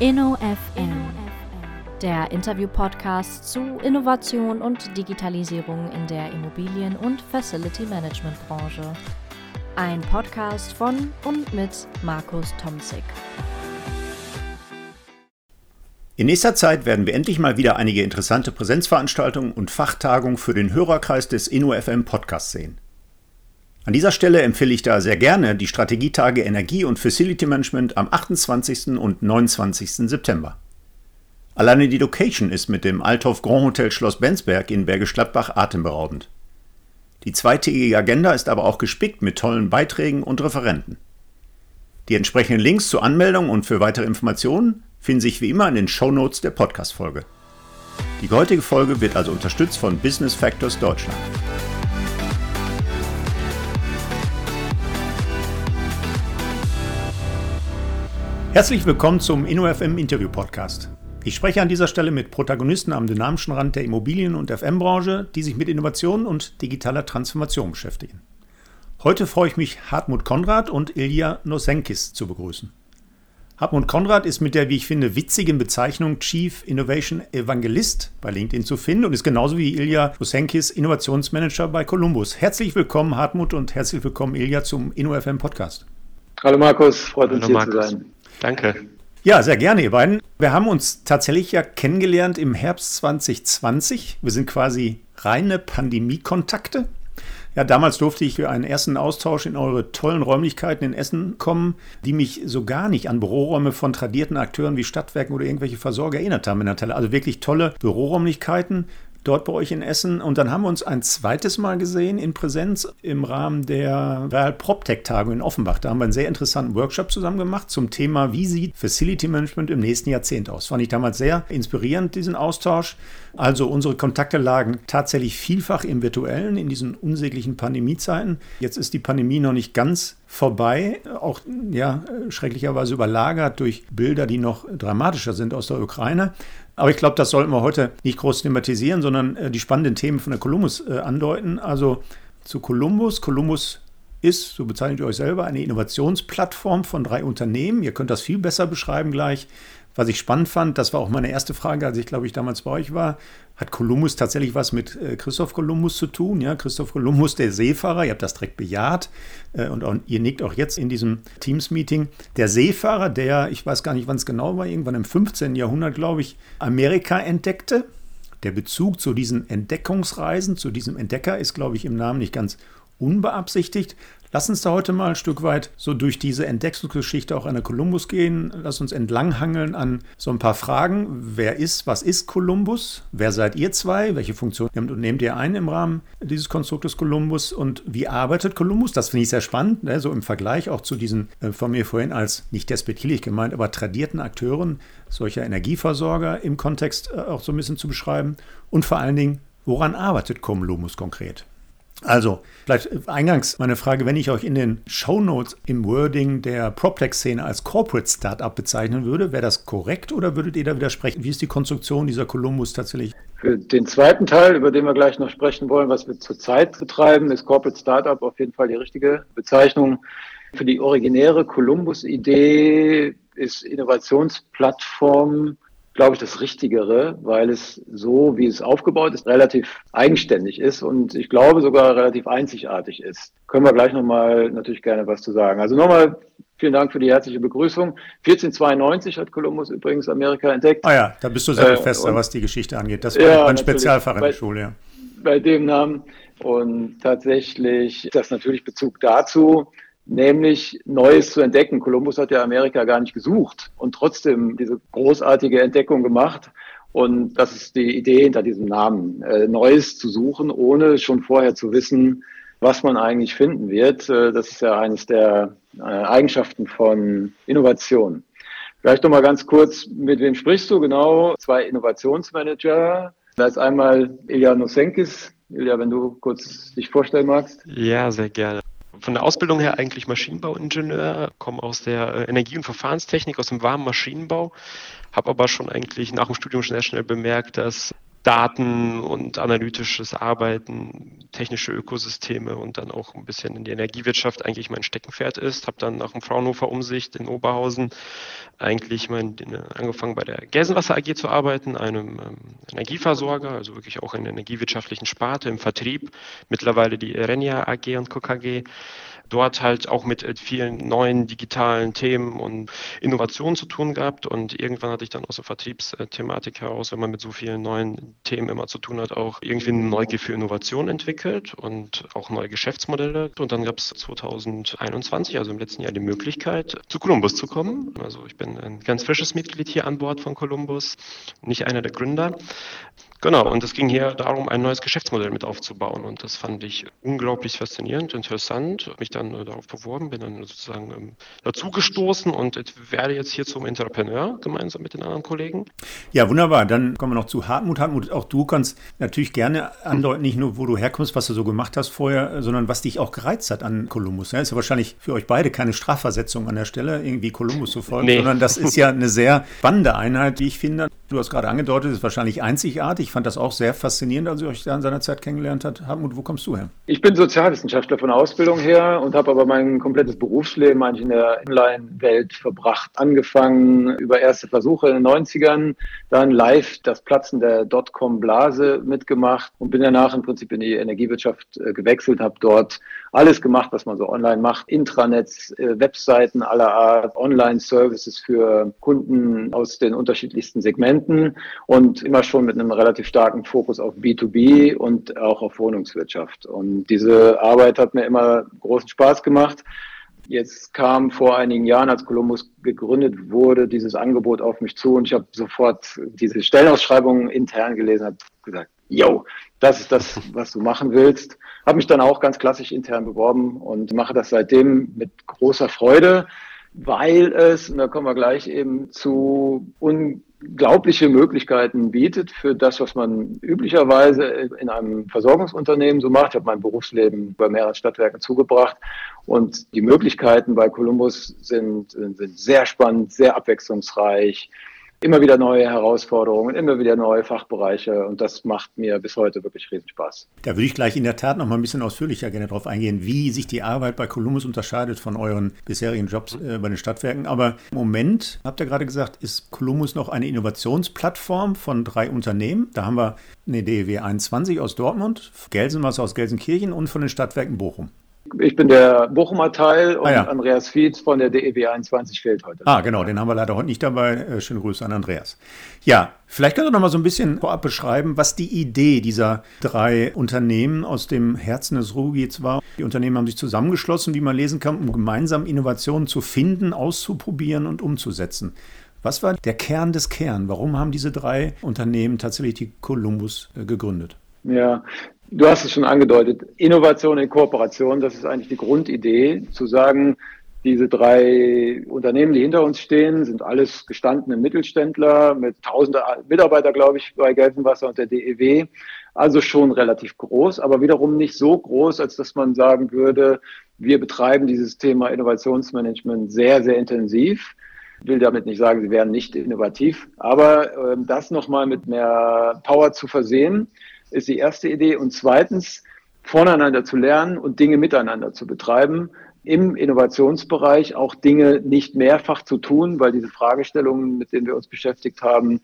InnoFM, der Interview-Podcast zu Innovation und Digitalisierung in der Immobilien- und Facility Management-Branche. Ein Podcast von und mit Markus Tomzig. In nächster Zeit werden wir endlich mal wieder einige interessante Präsenzveranstaltungen und Fachtagungen für den Hörerkreis des InnoFM Podcasts sehen. An dieser Stelle empfehle ich da sehr gerne die Strategietage Energie und Facility Management am 28. und 29. September. Alleine die Location ist mit dem Althoff Grand Hotel Schloss Bensberg in Bergisch Gladbach atemberaubend. Die zweitägige Agenda ist aber auch gespickt mit tollen Beiträgen und Referenten. Die entsprechenden Links zur Anmeldung und für weitere Informationen finden sich wie immer in den Show Notes der Podcast-Folge. Die heutige Folge wird also unterstützt von Business Factors Deutschland. Herzlich willkommen zum InnoFM Interview Podcast. Ich spreche an dieser Stelle mit Protagonisten am dynamischen Rand der Immobilien- und FM-Branche, die sich mit Innovation und digitaler Transformation beschäftigen. Heute freue ich mich, Hartmut Konrad und Ilja Nosenkis zu begrüßen. Hartmut Konrad ist mit der, wie ich finde, witzigen Bezeichnung Chief Innovation Evangelist bei LinkedIn zu finden und ist genauso wie Ilja Nosenkis Innovationsmanager bei Columbus. Herzlich willkommen, Hartmut, und herzlich willkommen, Ilja, zum InnoFM Podcast. Hallo Markus, freut uns Hallo, hier Markus. zu sein. Danke. Ja, sehr gerne, ihr beiden. Wir haben uns tatsächlich ja kennengelernt im Herbst 2020. Wir sind quasi reine Pandemie-Kontakte. Ja, damals durfte ich für einen ersten Austausch in eure tollen Räumlichkeiten in Essen kommen, die mich so gar nicht an Büroräume von tradierten Akteuren wie Stadtwerken oder irgendwelche Versorger erinnert haben in der Tele. Also wirklich tolle Büroräumlichkeiten, dort bei euch in Essen. Und dann haben wir uns ein zweites Mal gesehen in Präsenz im Rahmen der Real PropTech-Tagung in Offenbach. Da haben wir einen sehr interessanten Workshop zusammen gemacht zum Thema, wie sieht Facility Management im nächsten Jahrzehnt aus. Fand ich damals sehr inspirierend, diesen Austausch. Also unsere Kontakte lagen tatsächlich vielfach im virtuellen in diesen unsäglichen Pandemiezeiten. Jetzt ist die Pandemie noch nicht ganz vorbei, auch ja schrecklicherweise überlagert durch Bilder, die noch dramatischer sind aus der Ukraine. Aber ich glaube, das sollten wir heute nicht groß thematisieren, sondern äh, die spannenden Themen von der Columbus äh, andeuten. Also zu Columbus. Columbus ist, so bezeichnet ihr euch selber, eine Innovationsplattform von drei Unternehmen. Ihr könnt das viel besser beschreiben gleich. Was ich spannend fand, das war auch meine erste Frage, als ich glaube ich damals bei euch war, hat Kolumbus tatsächlich was mit äh, Christoph Kolumbus zu tun? Ja, Christoph Kolumbus, der Seefahrer, ihr habt das direkt bejaht äh, und auch, ihr nickt auch jetzt in diesem Teams-Meeting. Der Seefahrer, der, ich weiß gar nicht, wann es genau war, irgendwann im 15. Jahrhundert, glaube ich, Amerika entdeckte. Der Bezug zu diesen Entdeckungsreisen, zu diesem Entdecker ist, glaube ich, im Namen nicht ganz unbeabsichtigt. Lass uns da heute mal ein Stück weit so durch diese Entdeckungsgeschichte auch einer Kolumbus gehen. Lass uns entlanghangeln an so ein paar Fragen. Wer ist, was ist Kolumbus? Wer seid ihr zwei? Welche Funktion nehmt, nehmt ihr ein im Rahmen dieses Konstruktes Kolumbus? Und wie arbeitet Kolumbus? Das finde ich sehr spannend, ne? so im Vergleich auch zu diesen äh, von mir vorhin als nicht despektierlich gemeint, aber tradierten Akteuren solcher Energieversorger im Kontext äh, auch so ein bisschen zu beschreiben. Und vor allen Dingen, woran arbeitet Kolumbus konkret? Also, vielleicht eingangs meine Frage, wenn ich euch in den Show Notes im Wording der PropTech-Szene als Corporate Startup bezeichnen würde, wäre das korrekt oder würdet ihr da widersprechen? Wie ist die Konstruktion dieser Columbus tatsächlich? Für den zweiten Teil, über den wir gleich noch sprechen wollen, was wir zurzeit betreiben, ist Corporate Startup auf jeden Fall die richtige Bezeichnung. Für die originäre Columbus-Idee ist Innovationsplattform glaube ich, das Richtigere, weil es so, wie es aufgebaut ist, relativ eigenständig ist und ich glaube sogar relativ einzigartig ist. Können wir gleich nochmal natürlich gerne was zu sagen. Also nochmal vielen Dank für die herzliche Begrüßung. 1492 hat Kolumbus übrigens Amerika entdeckt. Ah ja, da bist du sehr äh, fester, was die Geschichte angeht. Das war ja, ein Spezialfach in der Schule, ja. Bei dem Namen. Und tatsächlich ist das natürlich Bezug dazu, nämlich Neues zu entdecken. Kolumbus hat ja Amerika gar nicht gesucht und trotzdem diese großartige Entdeckung gemacht. Und das ist die Idee hinter diesem Namen, äh, Neues zu suchen, ohne schon vorher zu wissen, was man eigentlich finden wird. Äh, das ist ja eines der äh, Eigenschaften von Innovation. Vielleicht noch mal ganz kurz, mit wem sprichst du genau? Zwei Innovationsmanager. Da ist einmal Ilya Nosenkis. Ilya, wenn du kurz dich vorstellen magst. Ja, sehr gerne von der Ausbildung her eigentlich Maschinenbauingenieur, komme aus der äh, Energie- und Verfahrenstechnik, aus dem warmen Maschinenbau, habe aber schon eigentlich nach dem Studium schnell, schnell bemerkt, dass Daten und analytisches Arbeiten, technische Ökosysteme und dann auch ein bisschen in die Energiewirtschaft eigentlich mein Steckenpferd ist. Habe dann nach dem Fraunhofer Umsicht in Oberhausen eigentlich mein, angefangen bei der Gelsenwasser AG zu arbeiten, einem ähm, Energieversorger, also wirklich auch in der energiewirtschaftlichen Sparte, im Vertrieb. Mittlerweile die Renia AG und KKG dort halt auch mit äh, vielen neuen digitalen Themen und Innovationen zu tun gehabt. Und irgendwann hatte ich dann aus der Vertriebsthematik heraus, wenn man mit so vielen neuen Themen immer zu tun hat, auch irgendwie eine Neugier für Innovation entwickelt und auch neue Geschäftsmodelle. Und dann gab es 2021, also im letzten Jahr, die Möglichkeit, zu Columbus zu kommen. Also ich bin ein ganz frisches Mitglied hier an Bord von Columbus, nicht einer der Gründer. Genau, und es ging hier darum, ein neues Geschäftsmodell mit aufzubauen. Und das fand ich unglaublich faszinierend, interessant. Mich dann äh, darauf beworben, bin dann sozusagen ähm, dazugestoßen und werde jetzt hier zum Entrepreneur gemeinsam mit den anderen Kollegen. Ja, wunderbar. Dann kommen wir noch zu Hartmut. Hartmut, auch du kannst natürlich gerne andeuten, nicht nur, wo du herkommst, was du so gemacht hast vorher, sondern was dich auch gereizt hat an Kolumbus. Ja, ist ja wahrscheinlich für euch beide keine Strafversetzung an der Stelle, irgendwie Kolumbus zu folgen, nee. sondern das ist ja eine sehr spannende Einheit, die ich finde. Du hast gerade angedeutet, ist wahrscheinlich einzigartig ich fand das auch sehr faszinierend, als ich euch da in seiner Zeit kennengelernt habe. Hartmut, wo kommst du her? Ich bin Sozialwissenschaftler von Ausbildung her und habe aber mein komplettes Berufsleben eigentlich in der Online-Welt verbracht. Angefangen über erste Versuche in den 90ern, dann live das Platzen der Dotcom-Blase mitgemacht und bin danach im Prinzip in die Energiewirtschaft äh, gewechselt, habe dort alles gemacht, was man so online macht. Intranets, äh, Webseiten aller Art, Online-Services für Kunden aus den unterschiedlichsten Segmenten und immer schon mit einem relativ starken Fokus auf B2B und auch auf Wohnungswirtschaft. Und diese Arbeit hat mir immer großen Spaß gemacht. Jetzt kam vor einigen Jahren, als Columbus gegründet wurde, dieses Angebot auf mich zu und ich habe sofort diese Stellenausschreibung intern gelesen, habe gesagt, yo, das ist das, was du machen willst. Habe mich dann auch ganz klassisch intern beworben und mache das seitdem mit großer Freude, weil es, und da kommen wir gleich eben zu un unglaubliche Möglichkeiten bietet für das, was man üblicherweise in einem Versorgungsunternehmen so macht. Ich habe mein Berufsleben bei mehreren Stadtwerken zugebracht und die Möglichkeiten bei Columbus sind, sind sehr spannend, sehr abwechslungsreich immer wieder neue Herausforderungen, immer wieder neue Fachbereiche und das macht mir bis heute wirklich riesen Spaß. Da würde ich gleich in der Tat noch mal ein bisschen ausführlicher gerne darauf eingehen, wie sich die Arbeit bei Columbus unterscheidet von euren bisherigen Jobs äh, bei den Stadtwerken. Aber im Moment, habt ihr gerade gesagt, ist Columbus noch eine Innovationsplattform von drei Unternehmen. Da haben wir eine DEW 21 aus Dortmund, Gelsenwasser aus Gelsenkirchen und von den Stadtwerken Bochum. Ich bin der Bochumer Teil und ah, ja. Andreas Fietz von der DEW 21 fehlt heute. Ah, genau, den haben wir leider heute nicht dabei. Äh, schöne Grüße an Andreas. Ja, vielleicht könnt ihr noch mal so ein bisschen vorab beschreiben, was die Idee dieser drei Unternehmen aus dem Herzen des Ruhrgebiets war. Die Unternehmen haben sich zusammengeschlossen, wie man lesen kann, um gemeinsam Innovationen zu finden, auszuprobieren und umzusetzen. Was war der Kern des Kern? Warum haben diese drei Unternehmen tatsächlich die Columbus äh, gegründet? Ja, Du hast es schon angedeutet, Innovation in Kooperation, das ist eigentlich die Grundidee, zu sagen, diese drei Unternehmen, die hinter uns stehen, sind alles gestandene Mittelständler mit tausende Mitarbeiter, glaube ich, bei Gelsenwasser und der DEW. Also schon relativ groß, aber wiederum nicht so groß, als dass man sagen würde, wir betreiben dieses Thema Innovationsmanagement sehr, sehr intensiv. Ich will damit nicht sagen, sie wären nicht innovativ, aber äh, das nochmal mit mehr Power zu versehen, ist die erste Idee. Und zweitens, voneinander zu lernen und Dinge miteinander zu betreiben. Im Innovationsbereich auch Dinge nicht mehrfach zu tun, weil diese Fragestellungen, mit denen wir uns beschäftigt haben,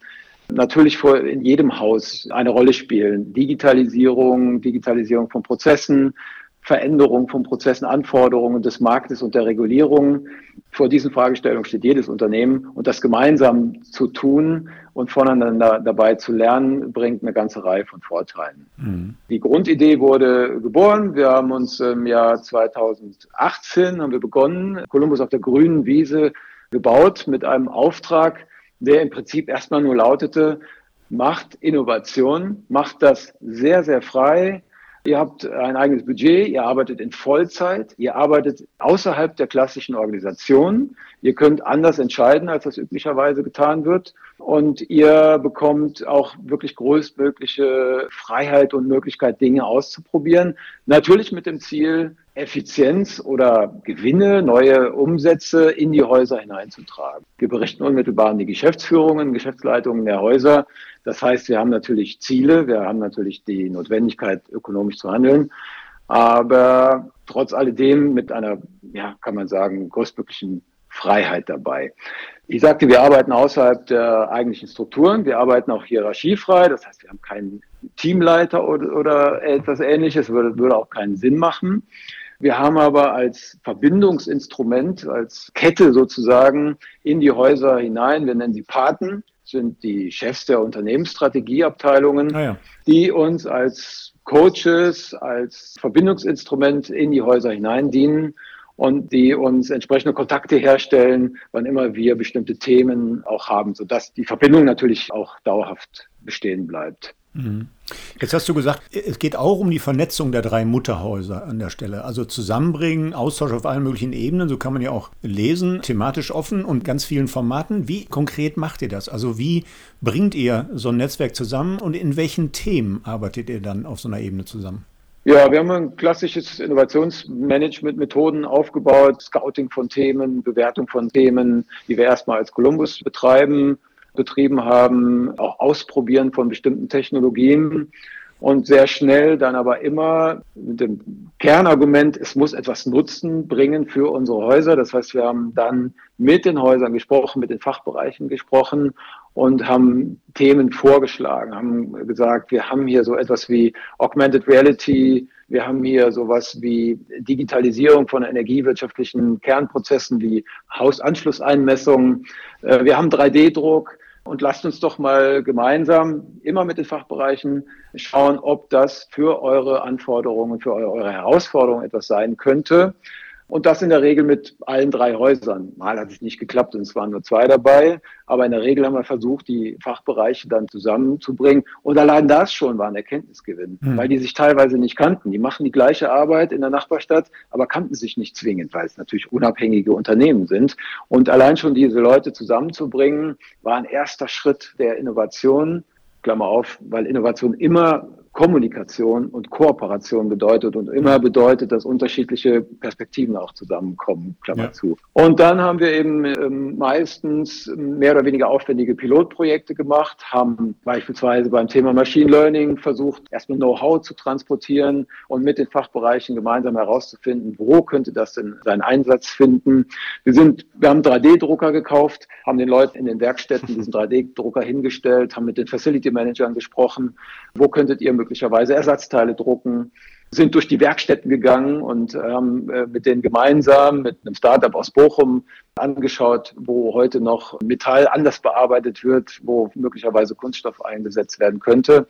natürlich vor, in jedem Haus eine Rolle spielen. Digitalisierung, Digitalisierung von Prozessen, Veränderung von Prozessen, Anforderungen des Marktes und der Regulierung. Vor diesen Fragestellungen steht jedes Unternehmen und das gemeinsam zu tun und voneinander dabei zu lernen, bringt eine ganze Reihe von Vorteilen. Mhm. Die Grundidee wurde geboren. Wir haben uns im Jahr 2018 haben wir begonnen, Columbus auf der grünen Wiese gebaut mit einem Auftrag, der im Prinzip erstmal nur lautete, macht Innovation, macht das sehr, sehr frei, Ihr habt ein eigenes Budget, ihr arbeitet in Vollzeit, ihr arbeitet außerhalb der klassischen Organisation. Ihr könnt anders entscheiden, als das üblicherweise getan wird. Und ihr bekommt auch wirklich größtmögliche Freiheit und Möglichkeit, Dinge auszuprobieren. Natürlich mit dem Ziel, Effizienz oder Gewinne, neue Umsätze in die Häuser hineinzutragen. Wir berichten unmittelbar an die Geschäftsführungen, Geschäftsleitungen der Häuser. Das heißt, wir haben natürlich Ziele, wir haben natürlich die Notwendigkeit, ökonomisch zu handeln, aber trotz alledem mit einer, ja, kann man sagen, größtmöglichen Freiheit dabei. Ich sagte, wir arbeiten außerhalb der eigentlichen Strukturen. Wir arbeiten auch hierarchiefrei. Das heißt, wir haben keinen Teamleiter oder, oder etwas ähnliches. Würde, würde auch keinen Sinn machen. Wir haben aber als Verbindungsinstrument, als Kette sozusagen in die Häuser hinein, wir nennen sie Paten, sind die Chefs der Unternehmensstrategieabteilungen, ah ja. die uns als Coaches, als Verbindungsinstrument in die Häuser hinein dienen und die uns entsprechende Kontakte herstellen, wann immer wir bestimmte Themen auch haben, sodass die Verbindung natürlich auch dauerhaft bestehen bleibt. Mhm. Jetzt hast du gesagt, es geht auch um die Vernetzung der drei Mutterhäuser an der Stelle. Also zusammenbringen, Austausch auf allen möglichen Ebenen, so kann man ja auch lesen, thematisch offen und ganz vielen Formaten. Wie konkret macht ihr das? Also wie bringt ihr so ein Netzwerk zusammen und in welchen Themen arbeitet ihr dann auf so einer Ebene zusammen? Ja, wir haben ein klassisches Innovationsmanagement-Methoden aufgebaut, Scouting von Themen, Bewertung von Themen, die wir erstmal als Columbus betreiben betrieben haben, auch Ausprobieren von bestimmten Technologien und sehr schnell dann aber immer mit dem Kernargument, es muss etwas Nutzen bringen für unsere Häuser. Das heißt, wir haben dann mit den Häusern gesprochen, mit den Fachbereichen gesprochen und haben Themen vorgeschlagen, haben gesagt, wir haben hier so etwas wie Augmented Reality, wir haben hier sowas wie Digitalisierung von energiewirtschaftlichen Kernprozessen wie Hausanschlusseinmessungen. Äh, wir haben 3D-Druck. Und lasst uns doch mal gemeinsam immer mit den Fachbereichen schauen, ob das für eure Anforderungen, für eure Herausforderungen etwas sein könnte. Und das in der Regel mit allen drei Häusern. Mal hat es nicht geklappt und es waren nur zwei dabei. Aber in der Regel haben wir versucht, die Fachbereiche dann zusammenzubringen. Und allein das schon war ein Erkenntnisgewinn, mhm. weil die sich teilweise nicht kannten. Die machen die gleiche Arbeit in der Nachbarstadt, aber kannten sich nicht zwingend, weil es natürlich unabhängige Unternehmen sind. Und allein schon diese Leute zusammenzubringen, war ein erster Schritt der Innovation. Klammer auf, weil Innovation immer Kommunikation und Kooperation bedeutet und immer bedeutet, dass unterschiedliche Perspektiven auch zusammenkommen, Klammer ja. zu. Und dann haben wir eben ähm, meistens mehr oder weniger aufwendige Pilotprojekte gemacht, haben beispielsweise beim Thema Machine Learning versucht, erstmal Know-how zu transportieren und mit den Fachbereichen gemeinsam herauszufinden, wo könnte das denn seinen Einsatz finden. Wir sind, wir haben 3D-Drucker gekauft, haben den Leuten in den Werkstätten diesen 3D-Drucker hingestellt, haben mit den Facility Managern gesprochen, wo könntet ihr möglicherweise Ersatzteile drucken, sind durch die Werkstätten gegangen und haben äh, mit denen gemeinsam, mit einem Startup aus Bochum, angeschaut, wo heute noch Metall anders bearbeitet wird, wo möglicherweise Kunststoff eingesetzt werden könnte.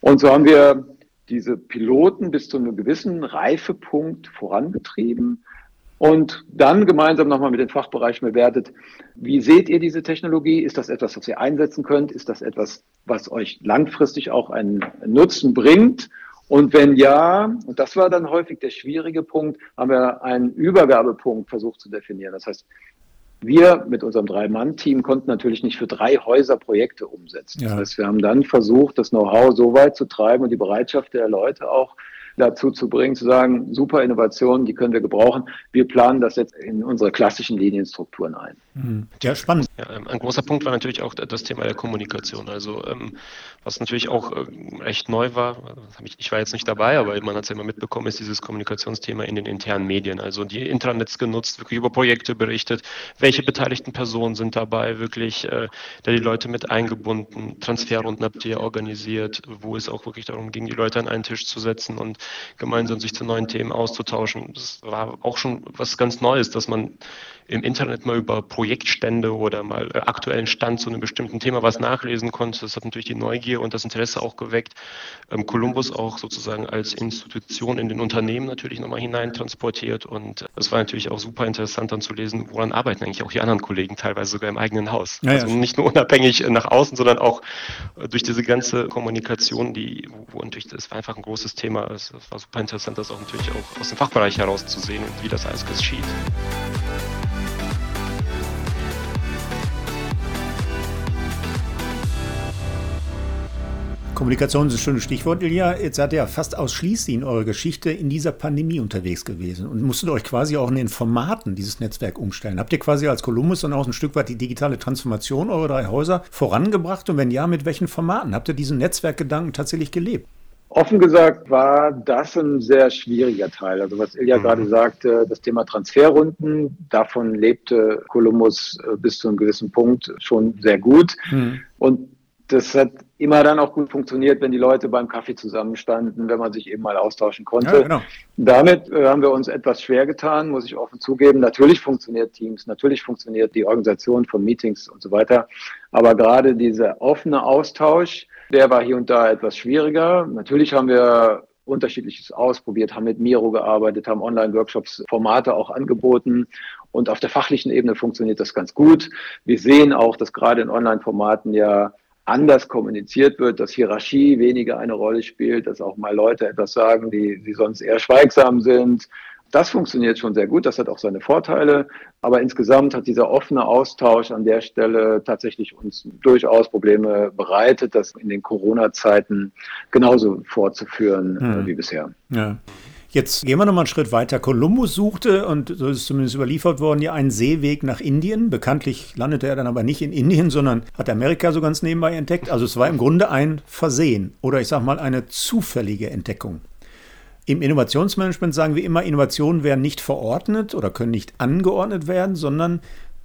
Und so haben wir diese Piloten bis zu einem gewissen Reifepunkt vorangetrieben und dann gemeinsam nochmal mit den Fachbereichen bewertet, wie seht ihr diese Technologie? Ist das etwas, was ihr einsetzen könnt? Ist das etwas, was euch langfristig auch einen Nutzen bringt? Und wenn ja, und das war dann häufig der schwierige Punkt, haben wir einen Übergabepunkt versucht zu definieren. Das heißt, wir mit unserem Drei-Mann-Team konnten natürlich nicht für drei Häuser Projekte umsetzen. Ja. Das heißt, wir haben dann versucht, das Know-how so weit zu treiben und die Bereitschaft der Leute auch, dazu zu bringen, zu sagen, super Innovationen, die können wir gebrauchen. Wir planen das jetzt in unsere klassischen Linienstrukturen ein. Mhm. Ja, spannend. Ja, ähm, ein großer Punkt war natürlich auch das Thema der Kommunikation. Also ähm, was natürlich auch äh, echt neu war, ich war jetzt nicht dabei, aber man hat es ja immer mitbekommen, ist dieses Kommunikationsthema in den internen Medien. Also die Intranets genutzt, wirklich über Projekte berichtet, welche beteiligten Personen sind dabei, wirklich äh, da die Leute mit eingebunden, Transferrunden habt ihr organisiert, wo es auch wirklich darum ging, die Leute an einen Tisch zu setzen und gemeinsam sich zu neuen Themen auszutauschen. Das war auch schon was ganz Neues, dass man im Internet mal über Projektstände oder mal äh, aktuellen Stand zu einem bestimmten Thema was nachlesen konnte. Das hat natürlich die Neugier und das Interesse auch geweckt. Ähm, Columbus auch sozusagen als Institution in den Unternehmen natürlich nochmal hineintransportiert und es war natürlich auch super interessant dann zu lesen, woran arbeiten eigentlich auch die anderen Kollegen, teilweise sogar im eigenen Haus. Ja, also nicht nur unabhängig nach außen, sondern auch äh, durch diese ganze Kommunikation, die, wo natürlich das war einfach ein großes Thema. Es das war super interessant, das auch natürlich auch aus dem Fachbereich herauszusehen und wie das alles geschieht. Kommunikation ist ein schönes Stichwort, Ilja. Jetzt seid ihr ja fast ausschließlich in eurer Geschichte in dieser Pandemie unterwegs gewesen und musstet euch quasi auch in den Formaten dieses Netzwerk umstellen. Habt ihr quasi als Columbus dann auch ein Stück weit die digitale Transformation eurer drei Häuser vorangebracht? Und wenn ja, mit welchen Formaten? Habt ihr diesen Netzwerkgedanken tatsächlich gelebt? Offen gesagt war das ein sehr schwieriger Teil. Also was Ilja mhm. gerade sagte, das Thema Transferrunden, davon lebte Columbus äh, bis zu einem gewissen Punkt schon sehr gut. Mhm. Und das hat immer dann auch gut funktioniert, wenn die Leute beim Kaffee zusammenstanden, wenn man sich eben mal austauschen konnte. Ja, genau. Damit äh, haben wir uns etwas schwer getan, muss ich offen zugeben. Natürlich funktioniert Teams, natürlich funktioniert die Organisation von Meetings und so weiter. Aber gerade dieser offene Austausch, der war hier und da etwas schwieriger. Natürlich haben wir unterschiedliches ausprobiert, haben mit Miro gearbeitet, haben Online-Workshops, Formate auch angeboten. Und auf der fachlichen Ebene funktioniert das ganz gut. Wir sehen auch, dass gerade in Online-Formaten ja anders kommuniziert wird, dass Hierarchie weniger eine Rolle spielt, dass auch mal Leute etwas sagen, die, die sonst eher schweigsam sind. Das funktioniert schon sehr gut, das hat auch seine Vorteile, aber insgesamt hat dieser offene Austausch an der Stelle tatsächlich uns durchaus Probleme bereitet, das in den Corona-Zeiten genauso fortzuführen hm. wie bisher. Ja. Jetzt gehen wir nochmal einen Schritt weiter. Kolumbus suchte, und so ist es zumindest überliefert worden, ja einen Seeweg nach Indien. Bekanntlich landete er dann aber nicht in Indien, sondern hat Amerika so ganz nebenbei entdeckt. Also es war im Grunde ein Versehen oder ich sage mal eine zufällige Entdeckung. Im Innovationsmanagement sagen wir immer, Innovationen werden nicht verordnet oder können nicht angeordnet werden, sondern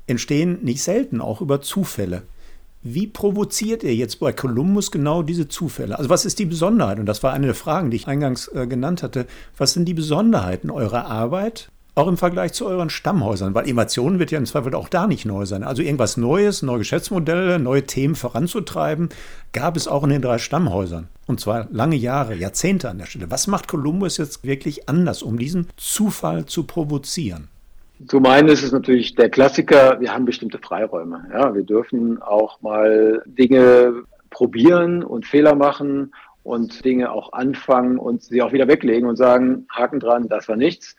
entstehen nicht selten auch über Zufälle. Wie provoziert ihr jetzt bei Columbus genau diese Zufälle? Also was ist die Besonderheit? Und das war eine der Fragen, die ich eingangs äh, genannt hatte. Was sind die Besonderheiten eurer Arbeit, auch im Vergleich zu euren Stammhäusern? Weil Innovation wird ja im Zweifel auch da nicht neu sein. Also irgendwas Neues, neue Geschäftsmodelle, neue Themen voranzutreiben, gab es auch in den drei Stammhäusern. Und zwar lange Jahre, Jahrzehnte an der Stelle. Was macht Columbus jetzt wirklich anders, um diesen Zufall zu provozieren? Zum einen ist es natürlich der Klassiker, wir haben bestimmte Freiräume. Ja, wir dürfen auch mal Dinge probieren und Fehler machen und Dinge auch anfangen und sie auch wieder weglegen und sagen, Haken dran, das war nichts.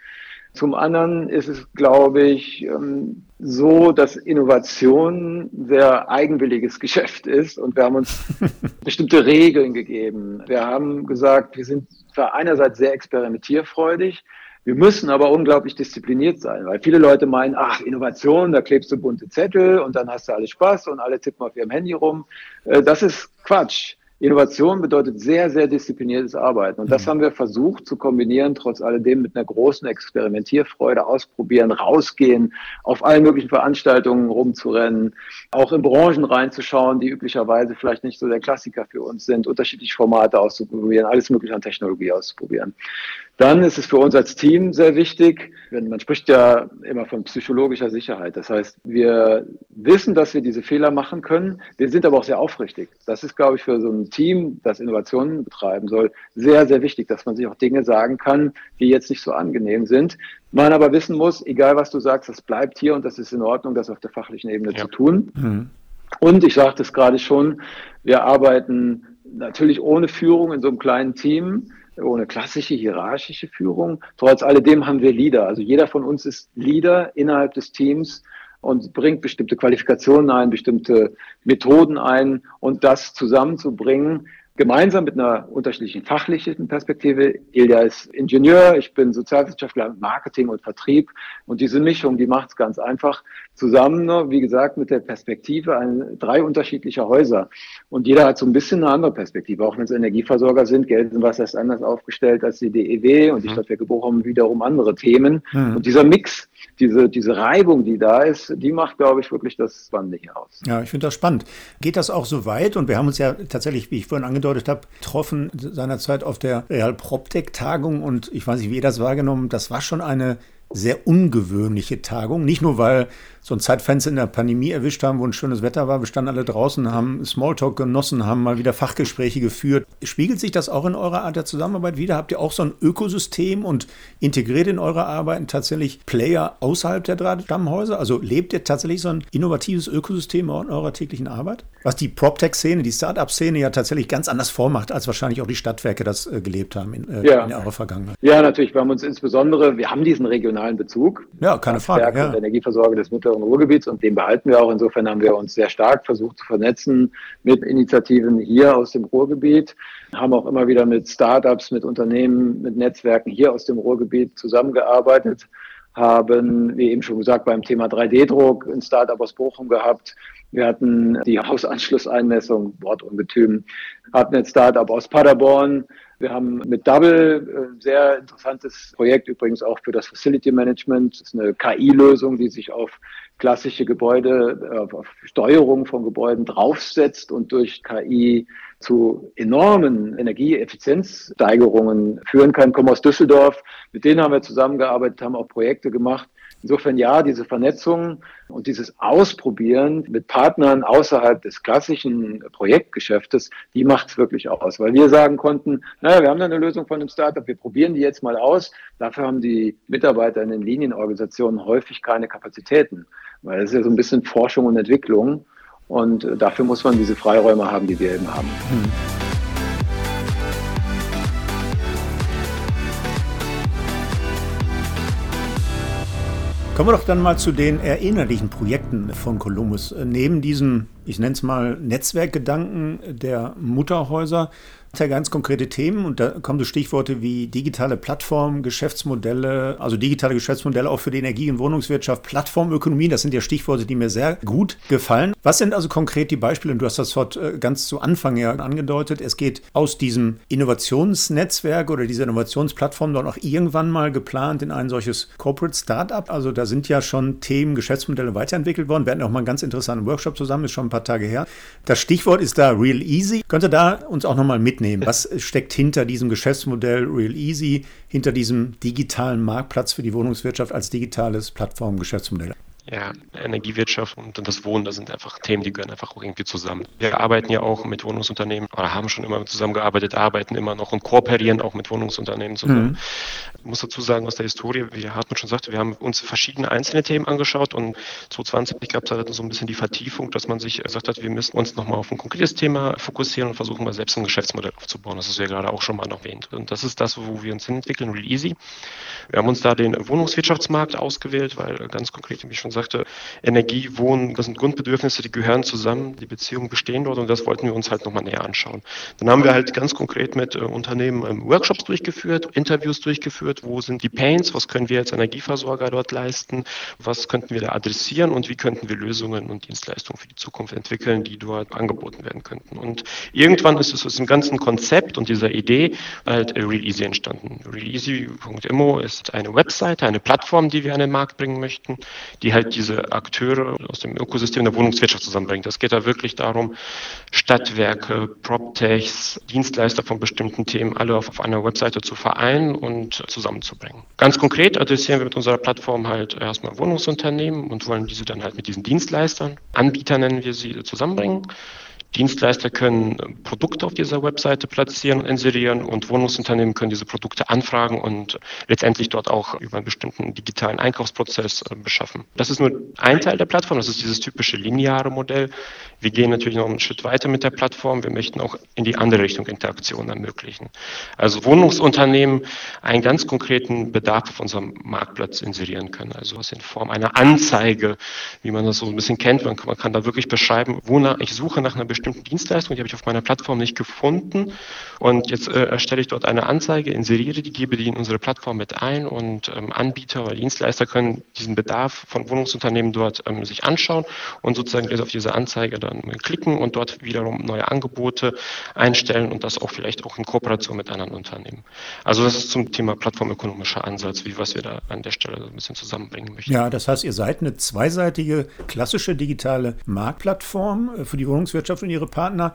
Zum anderen ist es, glaube ich, ähm, so, dass Innovation ein sehr eigenwilliges Geschäft ist und wir haben uns bestimmte Regeln gegeben. Wir haben gesagt, wir sind zwar einerseits sehr experimentierfreudig, wir müssen aber unglaublich diszipliniert sein, weil viele Leute meinen, ach, Innovation, da klebst du bunte Zettel und dann hast du alles Spaß und alle tippen auf ihrem Handy rum. Äh, das ist Quatsch. Innovation bedeutet sehr, sehr diszipliniertes Arbeiten. Und das mhm. haben wir versucht zu kombinieren, trotz alledem mit einer großen Experimentierfreude, ausprobieren, rausgehen, auf allen möglichen Veranstaltungen rumzurennen, auch in Branchen reinzuschauen, die üblicherweise vielleicht nicht so der Klassiker für uns sind, unterschiedliche Formate auszuprobieren, alles mögliche an Technologie auszuprobieren. Dann ist es für uns als Team sehr wichtig, wenn man spricht ja immer von psychologischer Sicherheit. Das heißt, wir wissen, dass wir diese Fehler machen können. Wir sind aber auch sehr aufrichtig. Das ist, glaube ich, für so ein Team, das Innovationen betreiben soll, sehr, sehr wichtig, dass man sich auch Dinge sagen kann, die jetzt nicht so angenehm sind. Man aber wissen muss, egal was du sagst, das bleibt hier und das ist in Ordnung, das auf der fachlichen Ebene ja. zu tun. Mhm. Und ich sagte es gerade schon, wir arbeiten natürlich ohne Führung in so einem kleinen Team ohne klassische hierarchische Führung. Trotz alledem haben wir Leader. Also jeder von uns ist Leader innerhalb des Teams und bringt bestimmte Qualifikationen ein, bestimmte Methoden ein und das zusammenzubringen, gemeinsam mit einer unterschiedlichen fachlichen Perspektive. Ilja ist Ingenieur, ich bin Sozialwissenschaftler mit Marketing und Vertrieb. Und diese Mischung, die macht es ganz einfach zusammen, ne, wie gesagt, mit der Perspektive ein, drei unterschiedlicher Häuser. Und jeder hat so ein bisschen eine andere Perspektive. Auch wenn es Energieversorger sind, Gelsenwasser ist anders aufgestellt als die DEW und die mhm. Stadtwerke Bochum wiederum andere Themen. Mhm. Und dieser Mix, diese, diese Reibung, die da ist, die macht, glaube ich, wirklich das Spannende hier aus. Ja, ich finde das spannend. Geht das auch so weit? Und wir haben uns ja tatsächlich, wie ich vorhin angedeutet habe, getroffen seinerzeit auf der Real PropTech-Tagung und ich weiß nicht, wie ihr das wahrgenommen Das war schon eine sehr ungewöhnliche Tagung. Nicht nur, weil so ein Zeitfenster in der Pandemie erwischt haben, wo ein schönes Wetter war. Wir standen alle draußen, haben Smalltalk genossen, haben mal wieder Fachgespräche geführt. Spiegelt sich das auch in eurer Art der Zusammenarbeit wieder? Habt ihr auch so ein Ökosystem und integriert in eure Arbeiten tatsächlich Player außerhalb der drei Stammhäuser? Also lebt ihr tatsächlich so ein innovatives Ökosystem in eurer täglichen Arbeit? Was die PropTech-Szene, die Startup-Szene ja tatsächlich ganz anders vormacht, als wahrscheinlich auch die Stadtwerke das äh, gelebt haben in, äh, ja. in eurer Vergangenheit. Ja, natürlich. Wir haben uns insbesondere, wir haben diesen regionalen Bezug. Ja, keine Frage. Ja. Energieversorger des Mittleren Ruhrgebiets und den behalten wir auch. Insofern haben wir uns sehr stark versucht zu vernetzen mit Initiativen hier aus dem Ruhrgebiet, haben auch immer wieder mit Startups, mit Unternehmen, mit Netzwerken hier aus dem Ruhrgebiet zusammengearbeitet haben, wie eben schon gesagt, beim Thema 3D-Druck ein Startup aus Bochum gehabt. Wir hatten die Hausanschlusseinmessung, Wortungetüm, hatten ein Startup aus Paderborn. Wir haben mit Double ein sehr interessantes Projekt, übrigens auch für das Facility Management. Das ist eine KI-Lösung, die sich auf klassische Gebäude, auf Steuerung von Gebäuden draufsetzt und durch KI zu enormen Energieeffizienzsteigerungen führen kann. Ich komme aus Düsseldorf. Mit denen haben wir zusammengearbeitet, haben auch Projekte gemacht. Insofern ja, diese Vernetzung und dieses Ausprobieren mit Partnern außerhalb des klassischen Projektgeschäftes, die macht es wirklich aus. Weil wir sagen konnten, naja, wir haben da eine Lösung von einem Startup, wir probieren die jetzt mal aus. Dafür haben die Mitarbeiter in den Linienorganisationen häufig keine Kapazitäten. Weil es ist ja so ein bisschen Forschung und Entwicklung. Und dafür muss man diese Freiräume haben, die wir eben haben. Hm. Kommen wir doch dann mal zu den erinnerlichen Projekten von Columbus. Neben diesem, ich nenne es mal Netzwerkgedanken der Mutterhäuser, ja ganz konkrete Themen und da kommen so Stichworte wie digitale Plattformen, Geschäftsmodelle, also digitale Geschäftsmodelle auch für die Energie- und Wohnungswirtschaft, Plattformökonomie, das sind ja Stichworte, die mir sehr gut gefallen. Was sind also konkret die Beispiele? Und du hast das dort äh, ganz zu Anfang ja angedeutet. Es geht aus diesem Innovationsnetzwerk oder dieser Innovationsplattform dann auch irgendwann mal geplant in ein solches Corporate Startup. Also da sind ja schon Themen, Geschäftsmodelle weiterentwickelt worden. Wir hatten auch mal einen ganz interessanten Workshop zusammen, ist schon ein paar Tage her. Das Stichwort ist da Real Easy. Könnt ihr da uns auch nochmal mitnehmen? Mitnehmen. Was steckt hinter diesem Geschäftsmodell Real Easy, hinter diesem digitalen Marktplatz für die Wohnungswirtschaft als digitales Plattformgeschäftsmodell? Ja, Energiewirtschaft und das Wohnen, das sind einfach Themen, die gehören einfach auch irgendwie zusammen. Wir arbeiten ja auch mit Wohnungsunternehmen oder haben schon immer zusammengearbeitet, arbeiten immer noch und kooperieren auch mit Wohnungsunternehmen zusammen. Mhm. Ich muss dazu sagen, aus der Historie, wie Hartmut schon sagte, wir haben uns verschiedene einzelne Themen angeschaut und 2020 gab es halt so ein bisschen die Vertiefung, dass man sich gesagt hat, wir müssen uns nochmal auf ein konkretes Thema fokussieren und versuchen mal selbst ein Geschäftsmodell aufzubauen. Das ist ja gerade auch schon mal erwähnt. Und das ist das, wo wir uns hinentwickeln, Real Easy. Wir haben uns da den Wohnungswirtschaftsmarkt ausgewählt, weil ganz konkret, wie ich schon sagte, Energie, Wohnen, das sind Grundbedürfnisse, die gehören zusammen, die Beziehungen bestehen dort und das wollten wir uns halt nochmal näher anschauen. Dann haben wir halt ganz konkret mit äh, Unternehmen ähm, Workshops durchgeführt, Interviews durchgeführt, wo sind die Pains, was können wir als Energieversorger dort leisten, was könnten wir da adressieren und wie könnten wir Lösungen und Dienstleistungen für die Zukunft entwickeln, die dort angeboten werden könnten. Und irgendwann ist es aus dem ganzen Konzept und dieser Idee halt Real Easy entstanden. RealEasy.mo ist eine Webseite, eine Plattform, die wir an den Markt bringen möchten, die halt diese Akteure aus dem Ökosystem der Wohnungswirtschaft zusammenbringt. Es geht da wirklich darum, Stadtwerke, PropTechs, Dienstleister von bestimmten Themen alle auf, auf einer Webseite zu vereinen und zusammenzubringen. Ganz konkret adressieren wir mit unserer Plattform halt erstmal Wohnungsunternehmen und wollen diese dann halt mit diesen Dienstleistern, Anbieter nennen wir sie, zusammenbringen. Dienstleister können Produkte auf dieser Webseite platzieren und inserieren und Wohnungsunternehmen können diese Produkte anfragen und letztendlich dort auch über einen bestimmten digitalen Einkaufsprozess äh, beschaffen. Das ist nur ein Teil der Plattform, das ist dieses typische lineare Modell. Wir gehen natürlich noch einen Schritt weiter mit der Plattform. Wir möchten auch in die andere Richtung Interaktion ermöglichen. Also Wohnungsunternehmen einen ganz konkreten Bedarf auf unserem Marktplatz inserieren können. Also was in Form einer Anzeige, wie man das so ein bisschen kennt. Man kann, da wirklich beschreiben, wonach ich suche nach einer bestimmten bestimmten Dienstleistung, die habe ich auf meiner Plattform nicht gefunden. Und jetzt äh, erstelle ich dort eine Anzeige, inseriere die, gebe die in unsere Plattform mit ein und ähm, Anbieter oder Dienstleister können diesen Bedarf von Wohnungsunternehmen dort ähm, sich anschauen und sozusagen auf diese Anzeige dann klicken und dort wiederum neue Angebote einstellen und das auch vielleicht auch in Kooperation mit anderen Unternehmen. Also das ist zum Thema plattformökonomischer Ansatz, wie was wir da an der Stelle ein bisschen zusammenbringen möchten. Ja, das heißt, ihr seid eine zweiseitige klassische digitale Marktplattform äh, für die Wohnungswirtschaft und ihre Partner.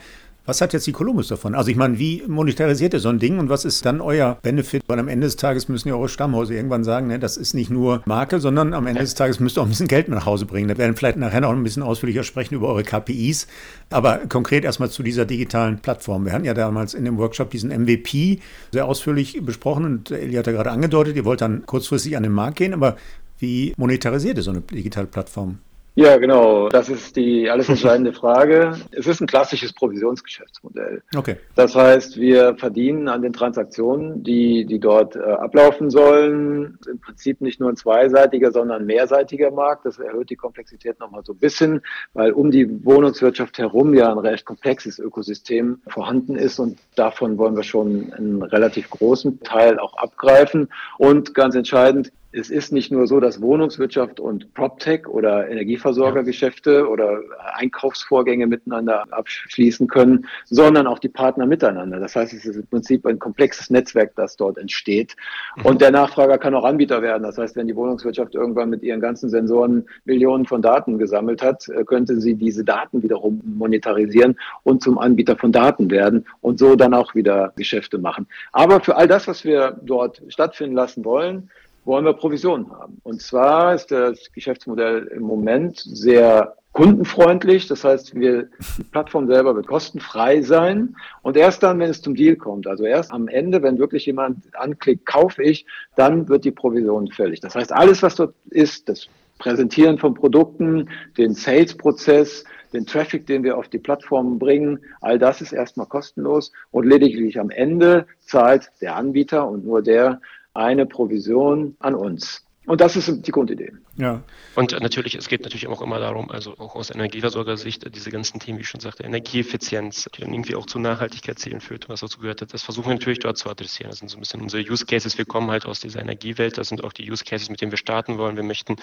Was hat jetzt die Columbus davon? Also ich meine, wie monetarisiert ihr so ein Ding und was ist dann euer Benefit? Weil am Ende des Tages müssen ja eure Stammhäuser irgendwann sagen, ne, das ist nicht nur Marke, sondern am Ende des Tages müsst ihr auch ein bisschen Geld nach Hause bringen. Da werden vielleicht nachher noch ein bisschen ausführlicher sprechen über eure KPIs. Aber konkret erstmal zu dieser digitalen Plattform. Wir hatten ja damals in dem Workshop diesen MVP sehr ausführlich besprochen und Eli hat ja gerade angedeutet, ihr wollt dann kurzfristig an den Markt gehen, aber wie monetarisiert ihr so eine digitale Plattform? Ja, genau. Das ist die alles entscheidende Frage. Es ist ein klassisches Provisionsgeschäftsmodell. Okay. Das heißt, wir verdienen an den Transaktionen, die, die dort äh, ablaufen sollen. Im Prinzip nicht nur ein zweiseitiger, sondern ein mehrseitiger Markt. Das erhöht die Komplexität nochmal so ein bisschen, weil um die Wohnungswirtschaft herum ja ein recht komplexes Ökosystem vorhanden ist und davon wollen wir schon einen relativ großen Teil auch abgreifen. Und ganz entscheidend, es ist nicht nur so, dass Wohnungswirtschaft und PropTech oder Energieversorgergeschäfte oder Einkaufsvorgänge miteinander abschließen können, sondern auch die Partner miteinander. Das heißt, es ist im Prinzip ein komplexes Netzwerk, das dort entsteht. Mhm. Und der Nachfrager kann auch Anbieter werden. Das heißt, wenn die Wohnungswirtschaft irgendwann mit ihren ganzen Sensoren Millionen von Daten gesammelt hat, äh, könnte sie diese Daten wiederum monetarisieren und zum Anbieter von Daten werden und so dann auch wieder Geschäfte machen. Aber für all das, was wir dort stattfinden lassen wollen, wollen wir Provisionen haben. Und zwar ist das Geschäftsmodell im Moment sehr kundenfreundlich. Das heißt, wir, die Plattform selber wird kostenfrei sein. Und erst dann, wenn es zum Deal kommt, also erst am Ende, wenn wirklich jemand anklickt, kaufe ich, dann wird die Provision fällig. Das heißt, alles, was dort ist, das Präsentieren von Produkten, den Sales-Prozess, den Traffic, den wir auf die Plattform bringen, all das ist erstmal kostenlos und lediglich am Ende zahlt der Anbieter und nur der eine Provision an uns. Und das ist die Grundidee. Ja. Und natürlich, es geht natürlich auch immer darum, also auch aus Energieversorgersicht, diese ganzen Themen, wie ich schon sagte, Energieeffizienz, die dann irgendwie auch zu Nachhaltigkeit zählen führt, was dazu gehört hat, das versuchen wir natürlich dort zu adressieren. Das sind so ein bisschen unsere Use Cases. Wir kommen halt aus dieser Energiewelt. Das sind auch die Use Cases, mit denen wir starten wollen. Wir möchten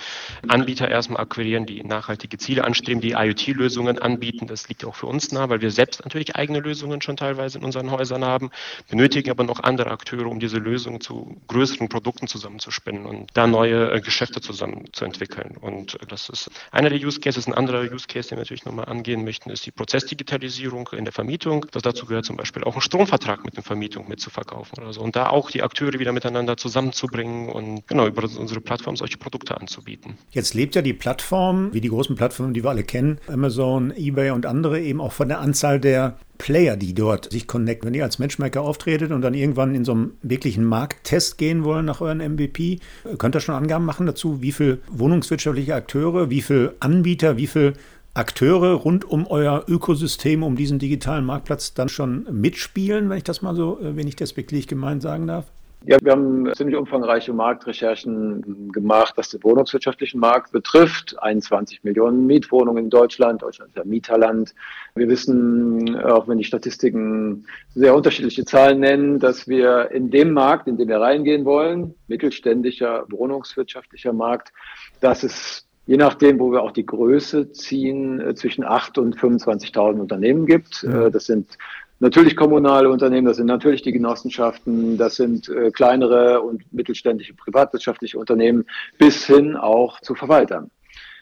Anbieter erstmal akquirieren, die nachhaltige Ziele anstreben, die IoT-Lösungen anbieten. Das liegt auch für uns nah, weil wir selbst natürlich eigene Lösungen schon teilweise in unseren Häusern haben, benötigen aber noch andere Akteure, um diese Lösungen zu größeren Produkten zusammenzuspinnen und da neue äh, Geschäfte zusammen zu entwickeln. Und das ist einer der Use Cases. Ein anderer Use Case, den wir natürlich nochmal angehen möchten, ist die Prozessdigitalisierung in der Vermietung. Das dazu gehört zum Beispiel auch ein Stromvertrag mit einer Vermietung mitzuverkaufen oder so. Und da auch die Akteure wieder miteinander zusammenzubringen und genau über unsere Plattform solche Produkte anzubieten. Jetzt lebt ja die Plattform, wie die großen Plattformen, die wir alle kennen, Amazon, eBay und andere, eben auch von der Anzahl der Player, die dort sich connecten. Wenn ihr als Matchmaker auftretet und dann irgendwann in so einem wirklichen Markttest gehen wollen nach euren MVP, könnt ihr schon Angaben machen dazu, wie viele wohnungswirtschaftliche Akteure, wie viele Anbieter, wie viele Akteure rund um euer Ökosystem, um diesen digitalen Marktplatz dann schon mitspielen, wenn ich das mal so äh, wenig despektierlich gemeint sagen darf? Ja, wir haben ziemlich umfangreiche Marktrecherchen gemacht, was den wohnungswirtschaftlichen Markt betrifft. 21 Millionen Mietwohnungen in Deutschland. Deutschland ist ja Mieterland. Wir wissen, auch wenn die Statistiken sehr unterschiedliche Zahlen nennen, dass wir in dem Markt, in den wir reingehen wollen, mittelständischer wohnungswirtschaftlicher Markt, dass es je nachdem, wo wir auch die Größe ziehen, zwischen 8 und 25.000 Unternehmen gibt. Das sind natürlich kommunale Unternehmen, das sind natürlich die Genossenschaften, das sind äh, kleinere und mittelständische privatwirtschaftliche Unternehmen bis hin auch zu Verwaltern.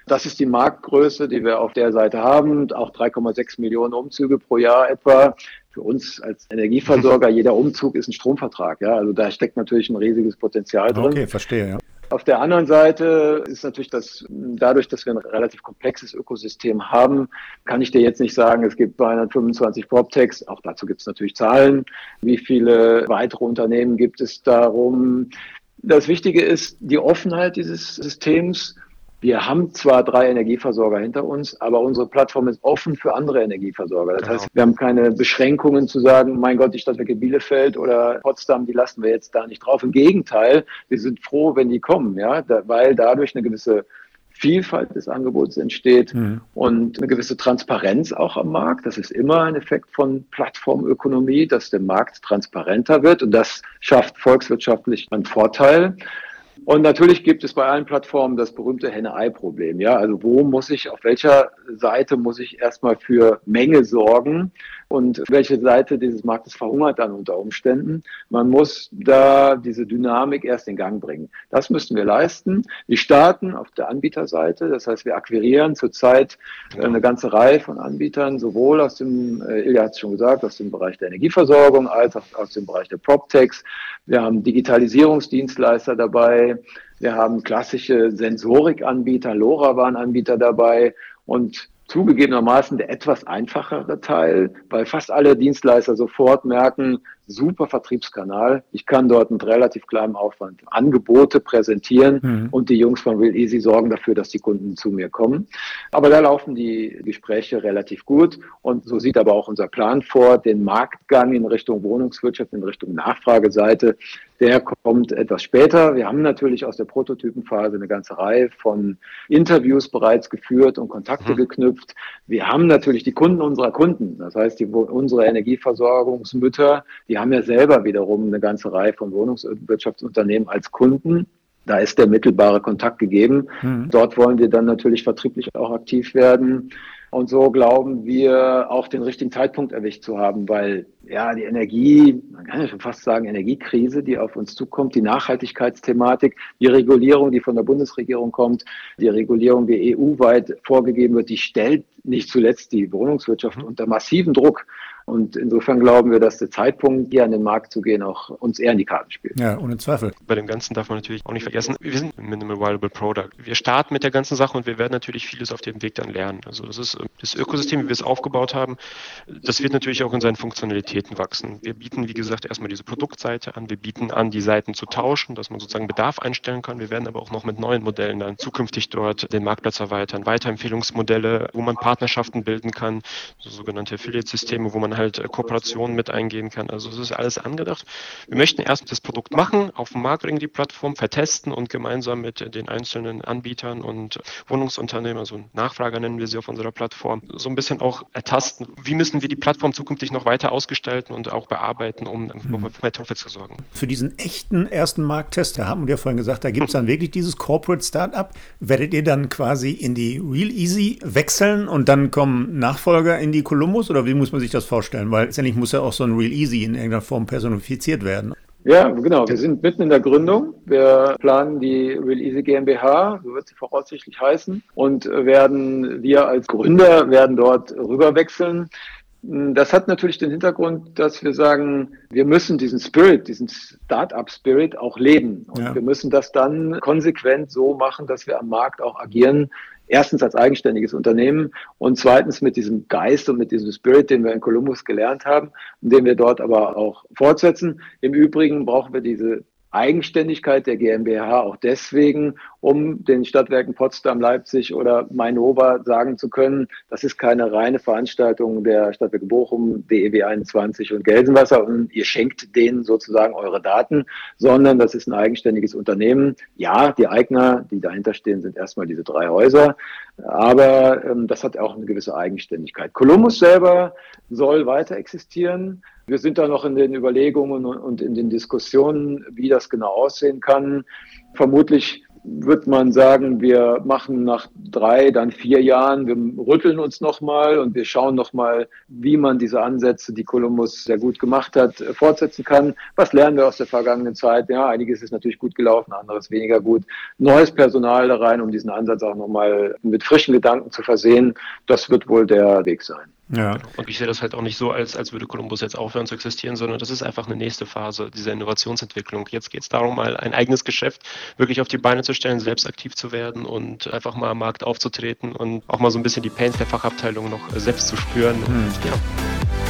Das ist die Marktgröße, die wir auf der Seite haben. Auch 3,6 Millionen Umzüge pro Jahr etwa. Für uns als Energieversorger, jeder Umzug ist ein Stromvertrag. Ja, also da steckt natürlich ein riesiges Potenzial drin. Okay, verstehe. Ja. Auf der anderen Seite ist natürlich das, dadurch, dass wir ein relativ komplexes Ökosystem haben, kann ich dir jetzt nicht sagen, es gibt 225 PropTechs, auch dazu gibt es natürlich Zahlen. Wie viele weitere Unternehmen gibt es darum? Das Wichtige ist die Offenheit dieses Systems wir haben zwar drei Energieversorger hinter uns, aber unsere Plattform ist offen für andere Energieversorger. Das genau. heißt, wir haben keine Beschränkungen zu sagen, mein Gott, die Stadtwerke Bielefeld oder Potsdam, die lassen wir jetzt da nicht drauf. Im Gegenteil, wir sind froh, wenn die kommen, ja, da, weil dadurch eine gewisse Vielfalt des Angebots entsteht mhm. und eine gewisse Transparenz auch am Markt. Das ist immer ein Effekt von Plattformökonomie, dass der Markt transparenter wird und das schafft volkswirtschaftlich einen Vorteil. Und natürlich gibt es bei allen Plattformen das berühmte Henne-Ei-Problem. Ja, also wo muss ich, auf welcher Seite muss ich erstmal für Menge sorgen und welche Seite dieses Marktes verhungert dann unter Umständen. Man muss da diese Dynamik erst in Gang bringen. Das müssen wir leisten. Wir starten auf der Anbieterseite. Das heißt, wir akquirieren zurzeit eine ganze Reihe von Anbietern, sowohl aus dem, äh, Ilja hat es schon gesagt, aus dem Bereich der Energieversorgung als auch aus dem Bereich der PropTechs. Wir haben Digitalisierungsdienstleister dabei. Wir haben klassische Sensorikanbieter, LoRaWAN-Anbieter dabei und zugegebenermaßen der etwas einfachere Teil, weil fast alle Dienstleister sofort merken, super Vertriebskanal. Ich kann dort mit relativ kleinem Aufwand Angebote präsentieren mhm. und die Jungs von Real Easy sorgen dafür, dass die Kunden zu mir kommen. Aber da laufen die Gespräche relativ gut und so sieht aber auch unser Plan vor, den Marktgang in Richtung Wohnungswirtschaft, in Richtung Nachfrageseite, der kommt etwas später. Wir haben natürlich aus der Prototypenphase eine ganze Reihe von Interviews bereits geführt und Kontakte mhm. geknüpft. Wir haben natürlich die Kunden unserer Kunden, das heißt die, unsere Energieversorgungsmütter, die die haben ja selber wiederum eine ganze Reihe von Wohnungswirtschaftsunternehmen als Kunden. Da ist der mittelbare Kontakt gegeben. Mhm. Dort wollen wir dann natürlich vertrieblich auch aktiv werden. Und so glauben wir auch den richtigen Zeitpunkt erwischt zu haben, weil ja die Energie, man kann ja schon fast sagen Energiekrise, die auf uns zukommt, die Nachhaltigkeitsthematik, die Regulierung, die von der Bundesregierung kommt, die Regulierung, die EU-weit vorgegeben wird, die stellt nicht zuletzt die Wohnungswirtschaft mhm. unter massiven Druck. Und insofern glauben wir, dass der Zeitpunkt, hier an den Markt zu gehen, auch uns eher in die Karten spielt. Ja, ohne Zweifel. Bei dem Ganzen darf man natürlich auch nicht vergessen, wir sind ein Minimal Viable Product. Wir starten mit der ganzen Sache und wir werden natürlich vieles auf dem Weg dann lernen. Also das ist das Ökosystem, wie wir es aufgebaut haben, das wird natürlich auch in seinen Funktionalitäten wachsen. Wir bieten, wie gesagt, erstmal diese Produktseite an. Wir bieten an, die Seiten zu tauschen, dass man sozusagen Bedarf einstellen kann. Wir werden aber auch noch mit neuen Modellen dann zukünftig dort den Marktplatz erweitern, Weiterempfehlungsmodelle, wo man Partnerschaften bilden kann, so sogenannte Affiliate-Systeme, wo man halt äh, Kooperationen mit eingehen kann. Also es ist alles angedacht. Wir möchten erst das Produkt machen, auf den Markt bringen, die Plattform vertesten und gemeinsam mit den einzelnen Anbietern und Wohnungsunternehmen, also Nachfrager nennen wir sie auf unserer Plattform, so ein bisschen auch ertasten, wie müssen wir die Plattform zukünftig noch weiter ausgestalten und auch bearbeiten, um mhm. mehr Traffic zu sorgen. Für diesen echten ersten Markttest, da haben wir ja vorhin gesagt, da gibt es dann wirklich dieses Corporate Startup. Werdet ihr dann quasi in die Real Easy wechseln und dann kommen Nachfolger in die Columbus oder wie muss man sich das vorstellen? Vorstellen, weil letztendlich muss ja auch so ein Real Easy in irgendeiner Form personifiziert werden. Ja, genau. Wir sind mitten in der Gründung. Wir planen die Real Easy GmbH, so wird sie voraussichtlich heißen, und werden wir als Gründer werden dort rüberwechseln. Das hat natürlich den Hintergrund, dass wir sagen, wir müssen diesen Spirit, diesen Start-up-Spirit auch leben. Und ja. wir müssen das dann konsequent so machen, dass wir am Markt auch agieren, erstens als eigenständiges Unternehmen und zweitens mit diesem Geist und mit diesem Spirit, den wir in Columbus gelernt haben und den wir dort aber auch fortsetzen. Im Übrigen brauchen wir diese Eigenständigkeit der GmbH auch deswegen, um den Stadtwerken Potsdam, Leipzig oder Mainova sagen zu können, das ist keine reine Veranstaltung der Stadtwerke Bochum, DEW 21 und Gelsenwasser und ihr schenkt denen sozusagen eure Daten, sondern das ist ein eigenständiges Unternehmen. Ja, die Eigner, die dahinter stehen, sind erstmal diese drei Häuser, aber ähm, das hat auch eine gewisse Eigenständigkeit. Columbus selber soll weiter existieren. Wir sind da noch in den Überlegungen und in den Diskussionen, wie das genau aussehen kann. Vermutlich wird man sagen, wir machen nach drei, dann vier Jahren, wir rütteln uns nochmal und wir schauen nochmal, wie man diese Ansätze, die Columbus sehr gut gemacht hat, fortsetzen kann. Was lernen wir aus der vergangenen Zeit? Ja, einiges ist natürlich gut gelaufen, anderes weniger gut. Neues Personal da rein, um diesen Ansatz auch nochmal mit frischen Gedanken zu versehen. Das wird wohl der Weg sein. Ja. Und ich sehe das halt auch nicht so, als, als würde Columbus jetzt aufhören zu existieren, sondern das ist einfach eine nächste Phase dieser Innovationsentwicklung. Jetzt geht es darum, mal ein eigenes Geschäft wirklich auf die Beine zu stellen, selbst aktiv zu werden und einfach mal am Markt aufzutreten und auch mal so ein bisschen die Pains der Fachabteilung noch selbst zu spüren. Mhm. Und, ja.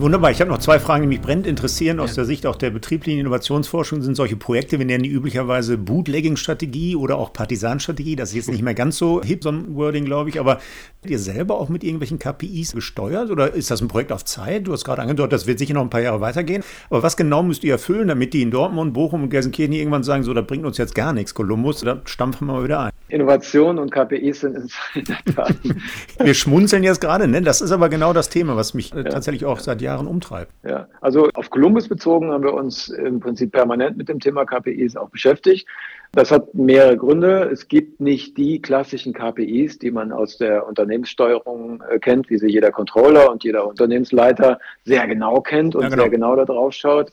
Wunderbar. Ich habe noch zwei Fragen, die mich brennend interessieren. Aus ja. der Sicht auch der betrieblichen Innovationsforschung sind solche Projekte, wir nennen die üblicherweise Bootlegging-Strategie oder auch Partisanstrategie. Das ist jetzt nicht mehr ganz so hip, so ein Wording, glaube ich. Aber ihr selber auch mit irgendwelchen KPIs gesteuert oder ist das ein Projekt auf Zeit? Du hast gerade angedeutet, das wird sicher noch ein paar Jahre weitergehen. Aber was genau müsst ihr erfüllen, damit die in Dortmund, Bochum und Gelsenkirchen irgendwann sagen, so, das bringt uns jetzt gar nichts, Kolumbus, da stampfen wir mal wieder ein? Innovation und KPIs sind in der Tat. Wir schmunzeln jetzt gerade, ne? Das ist aber genau das Thema, was mich ja. tatsächlich auch seit Jahren umtreibt. Ja, also auf Columbus bezogen haben wir uns im Prinzip permanent mit dem Thema KPIs auch beschäftigt. Das hat mehrere Gründe. Es gibt nicht die klassischen KPIs, die man aus der Unternehmenssteuerung äh, kennt, wie sie jeder Controller und jeder Unternehmensleiter sehr genau kennt und ja, genau. sehr genau da drauf schaut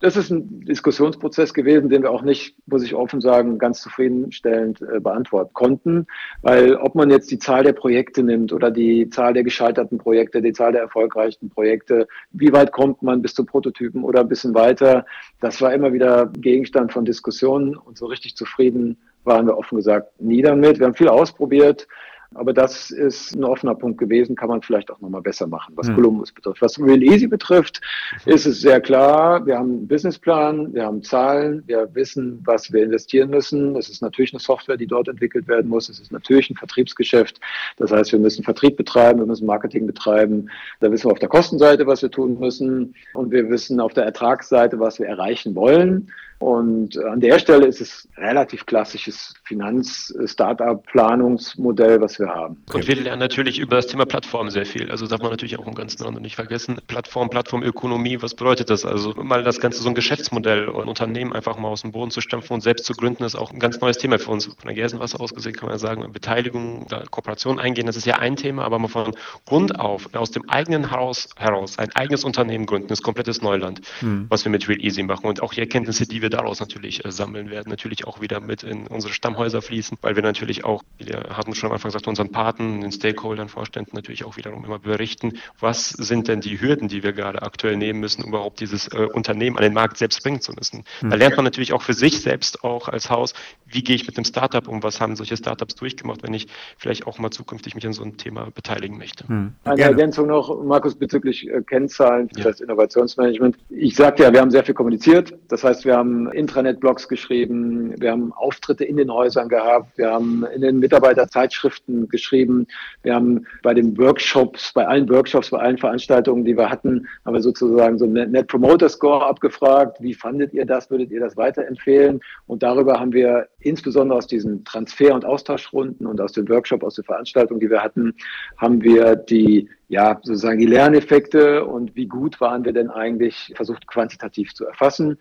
das ist ein Diskussionsprozess gewesen, den wir auch nicht, muss ich offen sagen, ganz zufriedenstellend äh, beantworten konnten. Weil ob man jetzt die Zahl der Projekte nimmt oder die Zahl der gescheiterten Projekte, die Zahl der erfolgreichen Projekte, wie weit kommt man bis zu Prototypen oder ein bisschen weiter, das war immer wieder Gegenstand von Diskussionen und so richtig zufrieden waren wir offen gesagt nie damit. Wir haben viel ausprobiert. Aber das ist ein offener Punkt gewesen, kann man vielleicht auch nochmal besser machen, was hm. Columbus betrifft. Was Real Easy betrifft, mhm. ist es sehr klar, wir haben einen Businessplan, wir haben Zahlen, wir wissen, was wir investieren müssen. Es ist natürlich eine Software, die dort entwickelt werden muss. Es ist natürlich ein Vertriebsgeschäft. Das heißt, wir müssen Vertrieb betreiben, wir müssen Marketing betreiben. Da wissen wir auf der Kostenseite, was wir tun müssen. Und wir wissen auf der Ertragsseite, was wir erreichen wollen. Und an der Stelle ist es relativ klassisches Finanz-Startup-Planungsmodell, was wir haben. Und wir lernen natürlich über das Thema Plattform sehr viel. Also darf man natürlich auch im ganzen Land nicht vergessen. Plattform, Plattformökonomie, was bedeutet das? Also mal das Ganze so ein Geschäftsmodell und Unternehmen einfach mal aus dem Boden zu stampfen und selbst zu gründen, ist auch ein ganz neues Thema für uns. Von der Gersenwasser aus gesehen kann man sagen, Beteiligung, Kooperation eingehen, das ist ja ein Thema, aber mal von Grund auf, aus dem eigenen Haus heraus, ein eigenes Unternehmen gründen, ist komplettes Neuland, hm. was wir mit Real Easy machen. Und auch die Erkenntnisse, die wir daraus natürlich äh, sammeln werden, natürlich auch wieder mit in unsere Stammhäuser fließen, weil wir natürlich auch, wie der Hartmut schon am Anfang gesagt, unseren Paten, den Stakeholdern, Vorständen natürlich auch wiederum immer berichten, was sind denn die Hürden, die wir gerade aktuell nehmen müssen, um überhaupt dieses äh, Unternehmen an den Markt selbst bringen zu müssen. Mhm. Da lernt man natürlich auch für sich selbst auch als Haus, wie gehe ich mit dem Startup um, was haben solche Startups durchgemacht, wenn ich vielleicht auch mal zukünftig mich an so einem Thema beteiligen möchte. Mhm. Eine Gerne. Ergänzung noch, Markus, bezüglich äh, Kennzahlen für ja. das Innovationsmanagement. Ich sagte ja, wir haben sehr viel kommuniziert. Das heißt, wir haben Intra Intranet-Blogs geschrieben, wir haben Auftritte in den Häusern gehabt, wir haben in den Mitarbeiterzeitschriften geschrieben, wir haben bei den Workshops, bei allen Workshops, bei allen Veranstaltungen, die wir hatten, haben wir sozusagen so einen Net Promoter Score abgefragt. Wie fandet ihr das? Würdet ihr das weiterempfehlen? Und darüber haben wir insbesondere aus diesen Transfer- und Austauschrunden und aus den Workshops, aus den Veranstaltungen, die wir hatten, haben wir die ja, sozusagen die Lerneffekte und wie gut waren wir denn eigentlich versucht quantitativ zu erfassen.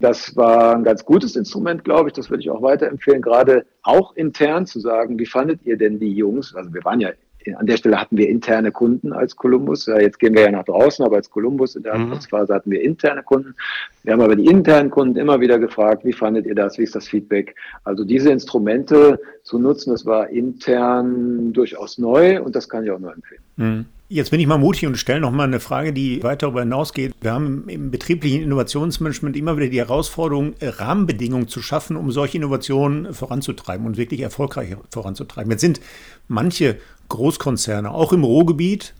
Das war ein ganz gutes Instrument, glaube ich. Das würde ich auch weiterempfehlen, gerade auch intern zu sagen, wie fandet ihr denn die Jungs? Also wir waren ja an der Stelle hatten wir interne Kunden als Columbus. Ja, jetzt gehen wir ja nach draußen, aber als Columbus in der mhm. Anfangsphase hatten wir interne Kunden. Wir haben aber die internen Kunden immer wieder gefragt, wie fandet ihr das? Wie ist das Feedback? Also diese Instrumente zu nutzen, das war intern durchaus neu und das kann ich auch nur empfehlen. Mhm. Jetzt bin ich mal mutig und stelle noch mal eine Frage, die weiter darüber hinausgeht. Wir haben im betrieblichen Innovationsmanagement immer wieder die Herausforderung, Rahmenbedingungen zu schaffen, um solche Innovationen voranzutreiben und wirklich erfolgreich voranzutreiben. Jetzt sind manche Großkonzerne, auch im Ruhrgebiet,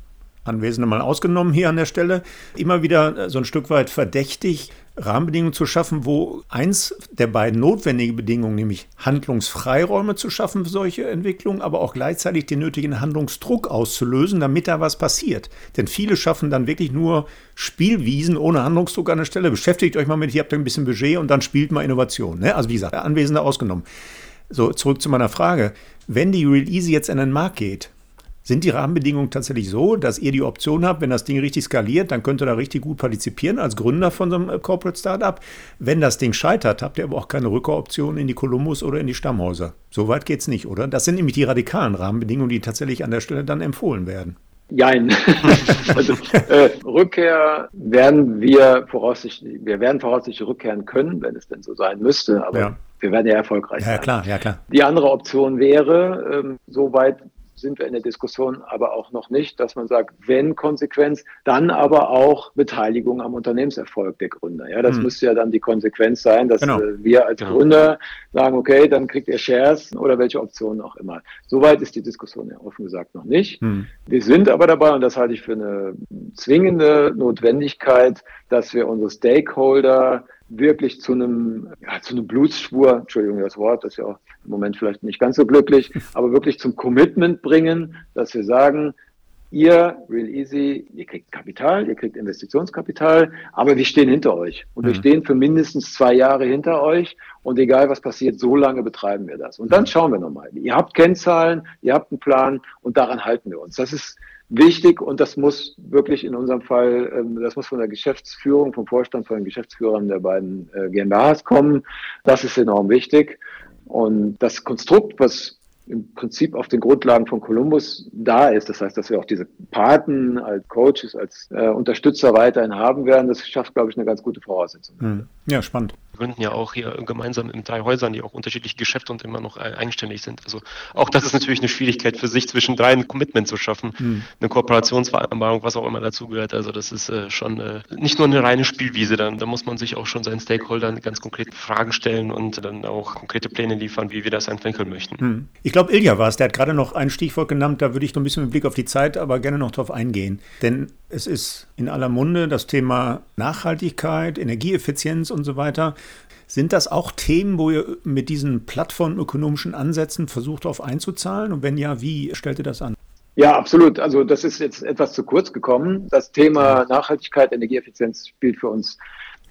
Anwesende mal ausgenommen hier an der Stelle, immer wieder so ein Stück weit verdächtig, Rahmenbedingungen zu schaffen, wo eins der beiden notwendigen Bedingungen, nämlich Handlungsfreiräume zu schaffen für solche Entwicklungen, aber auch gleichzeitig den nötigen Handlungsdruck auszulösen, damit da was passiert. Denn viele schaffen dann wirklich nur Spielwiesen ohne Handlungsdruck an der Stelle. Beschäftigt euch mal mit, ihr habt ein bisschen Budget und dann spielt mal Innovation. Ne? Also wie gesagt, Anwesende ausgenommen. So, zurück zu meiner Frage. Wenn die Real Easy jetzt in den Markt geht, sind die Rahmenbedingungen tatsächlich so, dass ihr die Option habt, wenn das Ding richtig skaliert, dann könnt ihr da richtig gut partizipieren als Gründer von so einem äh, Corporate Startup. Wenn das Ding scheitert, habt ihr aber auch keine Rückkeroption in die Columbus oder in die Stammhäuser. So weit geht es nicht, oder? Das sind nämlich die radikalen Rahmenbedingungen, die tatsächlich an der Stelle dann empfohlen werden. Jein. also, äh, Rückkehr werden wir voraussichtlich, wir werden voraussichtlich rückkehren können, wenn es denn so sein müsste, aber ja. wir werden ja erfolgreich ja, sein. Ja, klar, ja, klar. Die andere Option wäre, ähm, so weit sind wir in der Diskussion aber auch noch nicht, dass man sagt, wenn Konsequenz, dann aber auch Beteiligung am Unternehmenserfolg der Gründer. Ja, das mhm. müsste ja dann die Konsequenz sein, dass genau. Äh, wir als genau. Gründer sagen, okay, dann kriegt ihr Shares oder welche Optionen auch immer. Soweit ist die Diskussion ja offen gesagt noch nicht. Mhm. Wir sind aber dabei, und das halte ich für eine zwingende Notwendigkeit, dass wir unsere Stakeholder wirklich zu einem, ja, zu einem Blutschwur, Entschuldigung das Wort, das ist ja auch im Moment vielleicht nicht ganz so glücklich, aber wirklich zum Commitment bringen, dass wir sagen, ihr, Real Easy, ihr kriegt Kapital, ihr kriegt Investitionskapital, aber wir stehen hinter euch. Und mhm. wir stehen für mindestens zwei Jahre hinter euch. Und egal was passiert, so lange betreiben wir das. Und dann schauen wir nochmal. Ihr habt Kennzahlen, ihr habt einen Plan und daran halten wir uns. Das ist wichtig und das muss wirklich in unserem Fall, ähm, das muss von der Geschäftsführung, vom Vorstand, von den Geschäftsführern der beiden äh, GmbHs kommen. Das ist enorm wichtig. Und das Konstrukt, was im Prinzip auf den Grundlagen von Columbus da ist. Das heißt, dass wir auch diese Paten als Coaches, als äh, Unterstützer weiterhin haben werden. Das schafft, glaube ich, eine ganz gute Voraussetzung. Hm. Ja, spannend. Gründen ja auch hier gemeinsam in drei Häusern, die auch unterschiedliche Geschäfte und immer noch eigenständig sind. Also auch das ist natürlich eine Schwierigkeit für sich, zwischen drei ein Commitment zu schaffen. Hm. Eine Kooperationsvereinbarung, was auch immer dazugehört. Also das ist äh, schon äh, nicht nur eine reine Spielwiese. Dann, da muss man sich auch schon seinen Stakeholdern ganz konkret Fragen stellen und dann auch konkrete Pläne liefern, wie wir das entwickeln möchten. Hm. Ich glaube, Ilja war es, der hat gerade noch ein Stichwort genannt, da würde ich noch ein bisschen mit Blick auf die Zeit aber gerne noch drauf eingehen. Denn es ist in aller Munde das Thema Nachhaltigkeit, Energieeffizienz und so weiter. Sind das auch Themen, wo ihr mit diesen plattformökonomischen Ansätzen versucht, darauf einzuzahlen? Und wenn ja, wie stellt ihr das an? Ja, absolut. Also das ist jetzt etwas zu kurz gekommen. Das Thema Nachhaltigkeit, Energieeffizienz spielt für uns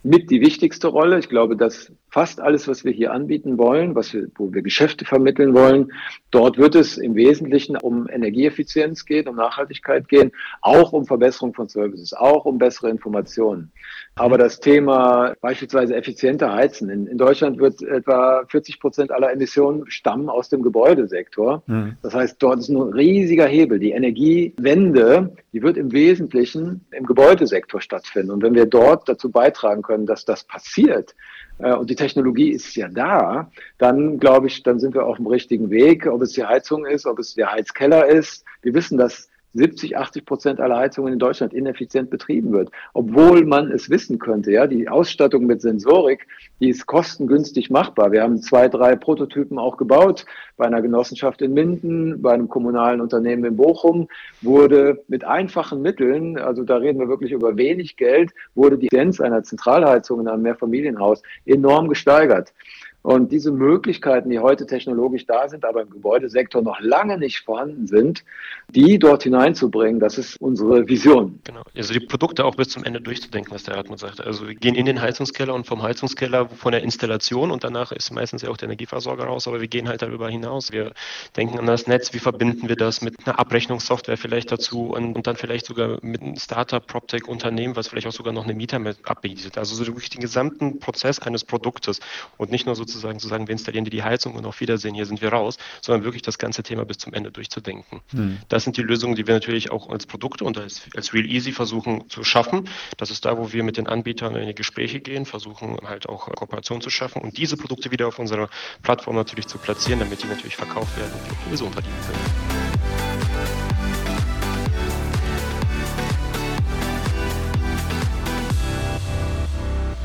mit die wichtigste Rolle. Ich glaube, dass fast alles, was wir hier anbieten wollen, was wir, wo wir Geschäfte vermitteln wollen, dort wird es im Wesentlichen um Energieeffizienz gehen, um Nachhaltigkeit gehen, auch um Verbesserung von Services, auch um bessere Informationen. Aber das Thema beispielsweise effizienter Heizen. In, in Deutschland wird etwa 40 Prozent aller Emissionen stammen aus dem Gebäudesektor. Mhm. Das heißt, dort ist ein riesiger Hebel. Die Energiewende, die wird im Wesentlichen im Gebäudesektor stattfinden. Und wenn wir dort dazu beitragen können, dass das passiert, äh, und die Technologie ist ja da, dann glaube ich, dann sind wir auf dem richtigen Weg, ob es die Heizung ist, ob es der Heizkeller ist. Wir wissen, dass 70, 80 Prozent aller Heizungen in Deutschland ineffizient betrieben wird, obwohl man es wissen könnte. Ja, die Ausstattung mit Sensorik, die ist kostengünstig machbar. Wir haben zwei, drei Prototypen auch gebaut bei einer Genossenschaft in Minden, bei einem kommunalen Unternehmen in Bochum wurde mit einfachen Mitteln, also da reden wir wirklich über wenig Geld, wurde die Effizienz einer Zentralheizung in einem Mehrfamilienhaus enorm gesteigert. Und diese Möglichkeiten, die heute technologisch da sind, aber im Gebäudesektor noch lange nicht vorhanden sind, die dort hineinzubringen, das ist unsere Vision. Genau, also die Produkte auch bis zum Ende durchzudenken, was der Hartmut sagt. Also wir gehen in den Heizungskeller und vom Heizungskeller von der Installation und danach ist meistens ja auch der Energieversorger raus, aber wir gehen halt darüber hinaus. Wir denken an das Netz, wie verbinden wir das mit einer Abrechnungssoftware vielleicht dazu und, und dann vielleicht sogar mit einem Startup, PropTech-Unternehmen, was vielleicht auch sogar noch eine Mieter mit abbietet. Also so wirklich den gesamten Prozess eines Produktes und nicht nur sozusagen sozusagen zu sagen, wir installieren dir die Heizung und auf Wiedersehen, hier sind wir raus, sondern wirklich das ganze Thema bis zum Ende durchzudenken. Hm. Das sind die Lösungen, die wir natürlich auch als Produkte und als, als Real Easy versuchen zu schaffen. Das ist da, wo wir mit den Anbietern in die Gespräche gehen, versuchen halt auch Kooperation zu schaffen und diese Produkte wieder auf unserer Plattform natürlich zu platzieren, damit die natürlich verkauft werden und sowieso unverdienen können.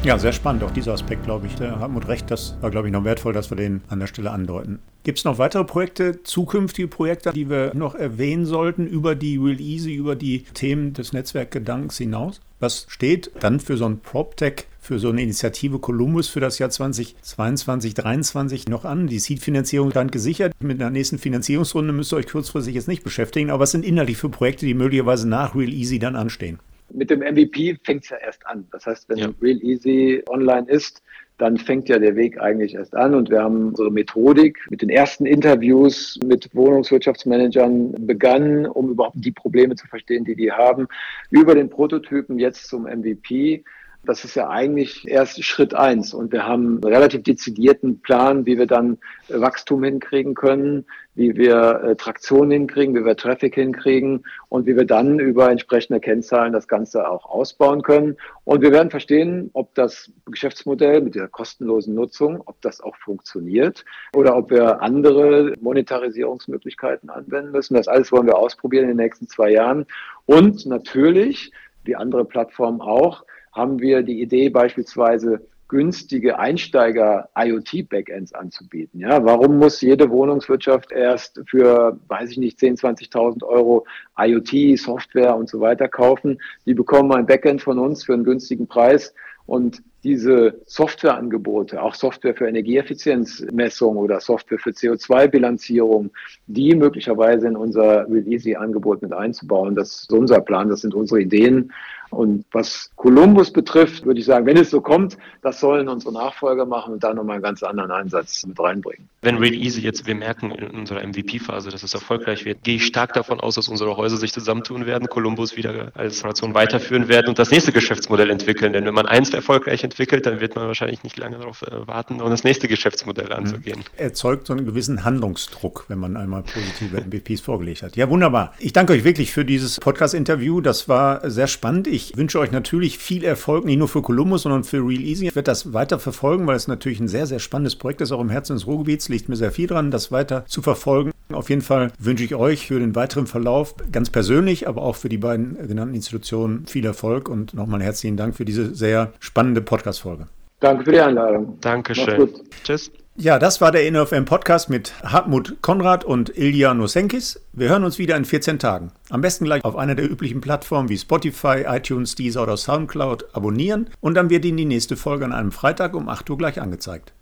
Ja, sehr spannend, auch dieser Aspekt, glaube ich. Der Hartmut recht, das war, glaube ich, noch wertvoll, dass wir den an der Stelle andeuten. Gibt es noch weitere Projekte, zukünftige Projekte, die wir noch erwähnen sollten über die Real Easy, über die Themen des Netzwerkgedankens hinaus? Was steht dann für so ein PropTech, für so eine Initiative Columbus für das Jahr 2022, 2023 noch an? Die Seed-Finanzierung stand gesichert. Mit der nächsten Finanzierungsrunde müsst ihr euch kurzfristig jetzt nicht beschäftigen. Aber was sind inhaltlich für Projekte, die möglicherweise nach Real Easy dann anstehen? Mit dem MVP fängt es ja erst an. Das heißt, wenn ja. Real Easy online ist, dann fängt ja der Weg eigentlich erst an und wir haben unsere Methodik mit den ersten Interviews mit Wohnungswirtschaftsmanagern begangen, um überhaupt die Probleme zu verstehen, die die haben, über den Prototypen jetzt zum MVP das ist ja eigentlich erst Schritt eins. Und wir haben einen relativ dezidierten Plan, wie wir dann äh, Wachstum hinkriegen können, wie wir äh, Traktion hinkriegen, wie wir Traffic hinkriegen und wie wir dann über entsprechende Kennzahlen das Ganze auch ausbauen können. Und wir werden verstehen, ob das Geschäftsmodell mit der kostenlosen Nutzung, ob das auch funktioniert oder ob wir andere Monetarisierungsmöglichkeiten anwenden müssen. Das alles wollen wir ausprobieren in den nächsten zwei Jahren. Und natürlich, wie andere Plattformen auch, haben wir die Idee beispielsweise günstige Einsteiger-IoT-Backends anzubieten. Ja, warum muss jede Wohnungswirtschaft erst für, weiß ich nicht, 10.000, 20.000 Euro IoT, Software und so weiter kaufen? Die bekommen ein Backend von uns für einen günstigen Preis und diese Softwareangebote, auch Software für Energieeffizienzmessung oder Software für CO2-Bilanzierung, die möglicherweise in unser Release-Angebot mit einzubauen. Das ist unser Plan, das sind unsere Ideen. Und was Columbus betrifft, würde ich sagen, wenn es so kommt, das sollen unsere Nachfolger machen und da nochmal einen ganz anderen Einsatz mit reinbringen. Wenn Real Easy jetzt, wir merken in unserer MVP-Phase, dass es erfolgreich wird, gehe ich stark davon aus, dass unsere Häuser sich zusammentun werden, Columbus wieder als Nation weiterführen werden und das nächste Geschäftsmodell entwickeln. Denn wenn man eins erfolgreich entwickelt, dann wird man wahrscheinlich nicht lange darauf äh, warten, um das nächste Geschäftsmodell mhm. anzugehen. Erzeugt so einen gewissen Handlungsdruck, wenn man einmal positive MVPs vorgelegt hat. Ja, wunderbar. Ich danke euch wirklich für dieses Podcast-Interview. Das war sehr spannend. Ich ich wünsche euch natürlich viel Erfolg, nicht nur für Columbus, sondern für Real Easy. Ich werde das weiter verfolgen, weil es natürlich ein sehr, sehr spannendes Projekt ist, auch im Herzen des Ruhrgebiets. Liegt mir sehr viel dran, das weiter zu verfolgen. Auf jeden Fall wünsche ich euch für den weiteren Verlauf ganz persönlich, aber auch für die beiden genannten Institutionen viel Erfolg und nochmal herzlichen Dank für diese sehr spannende Podcast-Folge. Danke für die Einladung. Dankeschön. Tschüss. Ja, das war der InnoFM Podcast mit Hartmut Konrad und Ilja Nosenkis. Wir hören uns wieder in 14 Tagen. Am besten gleich auf einer der üblichen Plattformen wie Spotify, iTunes, Deezer oder Soundcloud abonnieren und dann wird Ihnen die nächste Folge an einem Freitag um 8 Uhr gleich angezeigt.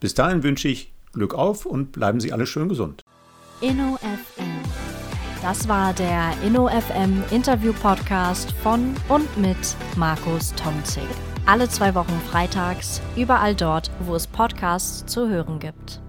Bis dahin wünsche ich Glück auf und bleiben Sie alle schön gesund. InnoFM. Das war der InnoFM Interview Podcast von und mit Markus Tomzig alle zwei Wochen freitags, überall dort, wo es Podcasts zu hören gibt.